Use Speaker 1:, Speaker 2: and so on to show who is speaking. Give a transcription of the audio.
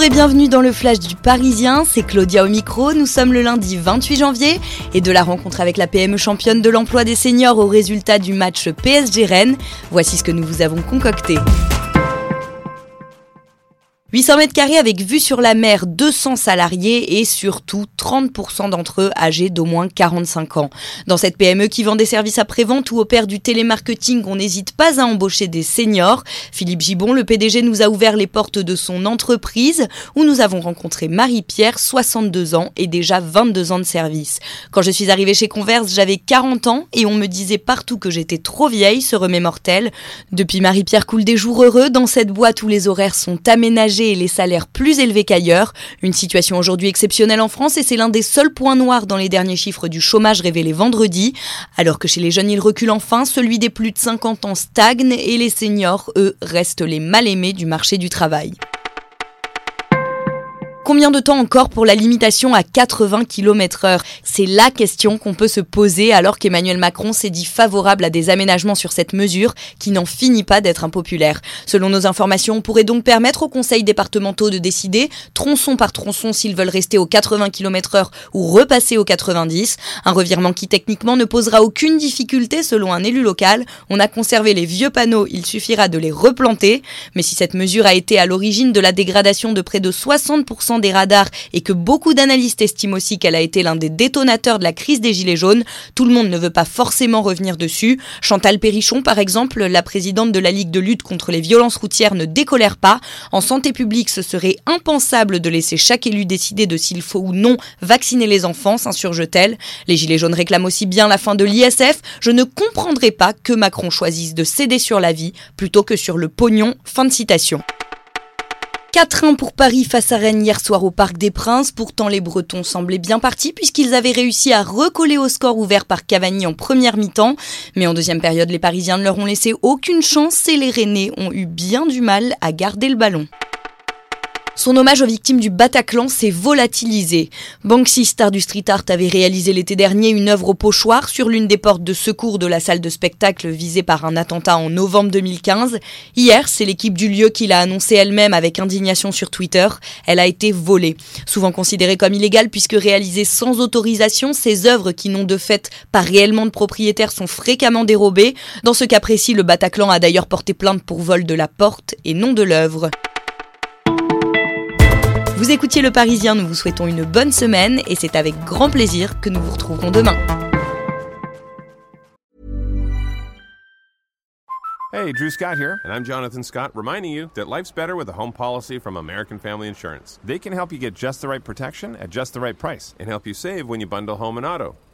Speaker 1: Bonjour et bienvenue dans le Flash du Parisien, c'est Claudia au micro, nous sommes le lundi 28 janvier et de la rencontre avec la PME championne de l'emploi des seniors au résultat du match PSG Rennes, voici ce que nous vous avons concocté. 800 mètres carrés avec vue sur la mer, 200 salariés et surtout 30% d'entre eux âgés d'au moins 45 ans. Dans cette PME qui vend des services après-vente ou opère du télémarketing, on n'hésite pas à embaucher des seniors. Philippe Gibon, le PDG, nous a ouvert les portes de son entreprise où nous avons rencontré Marie-Pierre, 62 ans et déjà 22 ans de service. Quand je suis arrivée chez Converse, j'avais 40 ans et on me disait partout que j'étais trop vieille, se remet mortel. Depuis Marie-Pierre coule des jours heureux, dans cette boîte où les horaires sont aménagés et les salaires plus élevés qu'ailleurs. Une situation aujourd'hui exceptionnelle en France et c'est l'un des seuls points noirs dans les derniers chiffres du chômage révélés vendredi. Alors que chez les jeunes il recule enfin, celui des plus de 50 ans stagne et les seniors, eux, restent les mal-aimés du marché du travail. Combien de temps encore pour la limitation à 80 km heure C'est la question qu'on peut se poser alors qu'Emmanuel Macron s'est dit favorable à des aménagements sur cette mesure qui n'en finit pas d'être impopulaire. Selon nos informations, on pourrait donc permettre aux conseils départementaux de décider, tronçon par tronçon, s'ils veulent rester aux 80 km heure ou repasser aux 90. Un revirement qui techniquement ne posera aucune difficulté selon un élu local. On a conservé les vieux panneaux, il suffira de les replanter. Mais si cette mesure a été à l'origine de la dégradation de près de 60% des radars et que beaucoup d'analystes estiment aussi qu'elle a été l'un des détonateurs de la crise des Gilets jaunes, tout le monde ne veut pas forcément revenir dessus. Chantal Perrichon, par exemple, la présidente de la Ligue de lutte contre les violences routières, ne décolère pas. En santé publique, ce serait impensable de laisser chaque élu décider de s'il faut ou non vacciner les enfants, s'insurge-t-elle. Les Gilets jaunes réclament aussi bien la fin de l'ISF. Je ne comprendrai pas que Macron choisisse de céder sur la vie plutôt que sur le pognon. Fin de citation. 4-1 pour Paris face à Rennes hier soir au Parc des Princes. Pourtant, les Bretons semblaient bien partis puisqu'ils avaient réussi à recoller au score ouvert par Cavani en première mi-temps. Mais en deuxième période, les Parisiens ne leur ont laissé aucune chance et les Rennais ont eu bien du mal à garder le ballon. Son hommage aux victimes du Bataclan s'est volatilisé. Banksy, star du street art, avait réalisé l'été dernier une œuvre au pochoir sur l'une des portes de secours de la salle de spectacle visée par un attentat en novembre 2015. Hier, c'est l'équipe du lieu qui l'a annoncé elle-même avec indignation sur Twitter. Elle a été volée. Souvent considérée comme illégale puisque réalisée sans autorisation, ces œuvres qui n'ont de fait pas réellement de propriétaire sont fréquemment dérobées. Dans ce cas précis, le Bataclan a d'ailleurs porté plainte pour vol de la porte et non de l'œuvre. Vous écoutiez Le Parisien, nous vous souhaitons une bonne semaine et c'est avec grand plaisir que nous vous retrouverons demain.
Speaker 2: Hey, Drew Scott here, and I'm Jonathan Scott, reminding you that life's better with a home policy from American Family Insurance. They can help you get just the right protection at just the right price and help you save when you bundle home and auto.